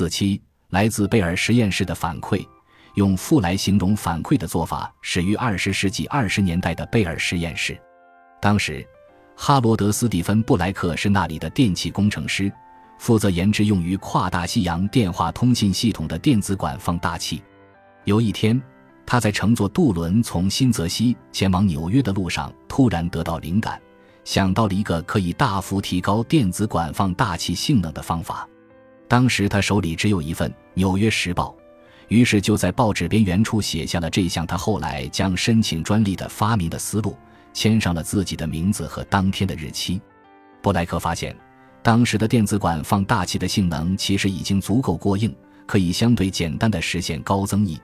四七来自贝尔实验室的反馈，用负来形容反馈的做法始于二十世纪二十年代的贝尔实验室。当时，哈罗德·斯蒂芬·布莱克是那里的电气工程师，负责研制用于跨大西洋电话通信系统的电子管放大器。有一天，他在乘坐渡轮从新泽西前往纽约的路上，突然得到灵感，想到了一个可以大幅提高电子管放大器性能的方法。当时他手里只有一份《纽约时报》，于是就在报纸边缘处写下了这项他后来将申请专利的发明的思路，签上了自己的名字和当天的日期。布莱克发现，当时的电子管放大器的性能其实已经足够过硬，可以相对简单的实现高增益。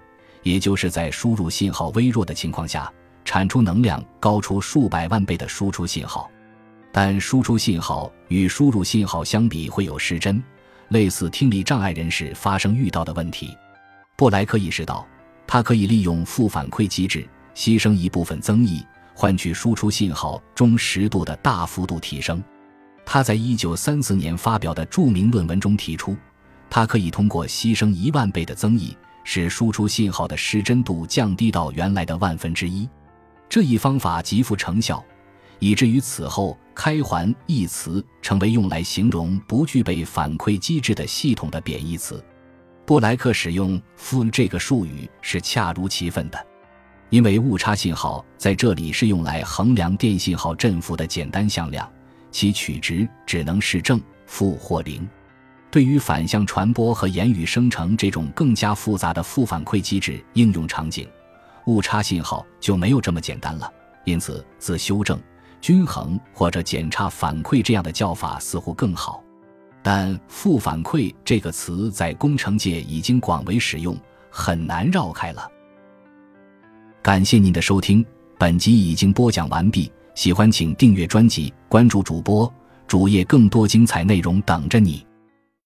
也就是在输入信号微弱的情况下，产出能量高出数百万倍的输出信号，但输出信号与输入信号相比会有失真，类似听力障碍人士发生遇到的问题。布莱克意识到，他可以利用负反馈机制，牺牲一部分增益，换取输出信号中实度的大幅度提升。他在一九三四年发表的著名论文中提出，他可以通过牺牲一万倍的增益。使输出信号的失真度降低到原来的万分之一，这一方法极富成效，以至于此后“开环”一词成为用来形容不具备反馈机制的系统的贬义词。布莱克使用“负”这个术语是恰如其分的，因为误差信号在这里是用来衡量电信号振幅的简单向量，其取值只能是正、负或零。对于反向传播和言语生成这种更加复杂的负反馈机制应用场景，误差信号就没有这么简单了。因此，自修正、均衡或者检查反馈这样的叫法似乎更好。但“负反馈”这个词在工程界已经广为使用，很难绕开了。感谢您的收听，本集已经播讲完毕。喜欢请订阅专辑，关注主播主页，更多精彩内容等着你。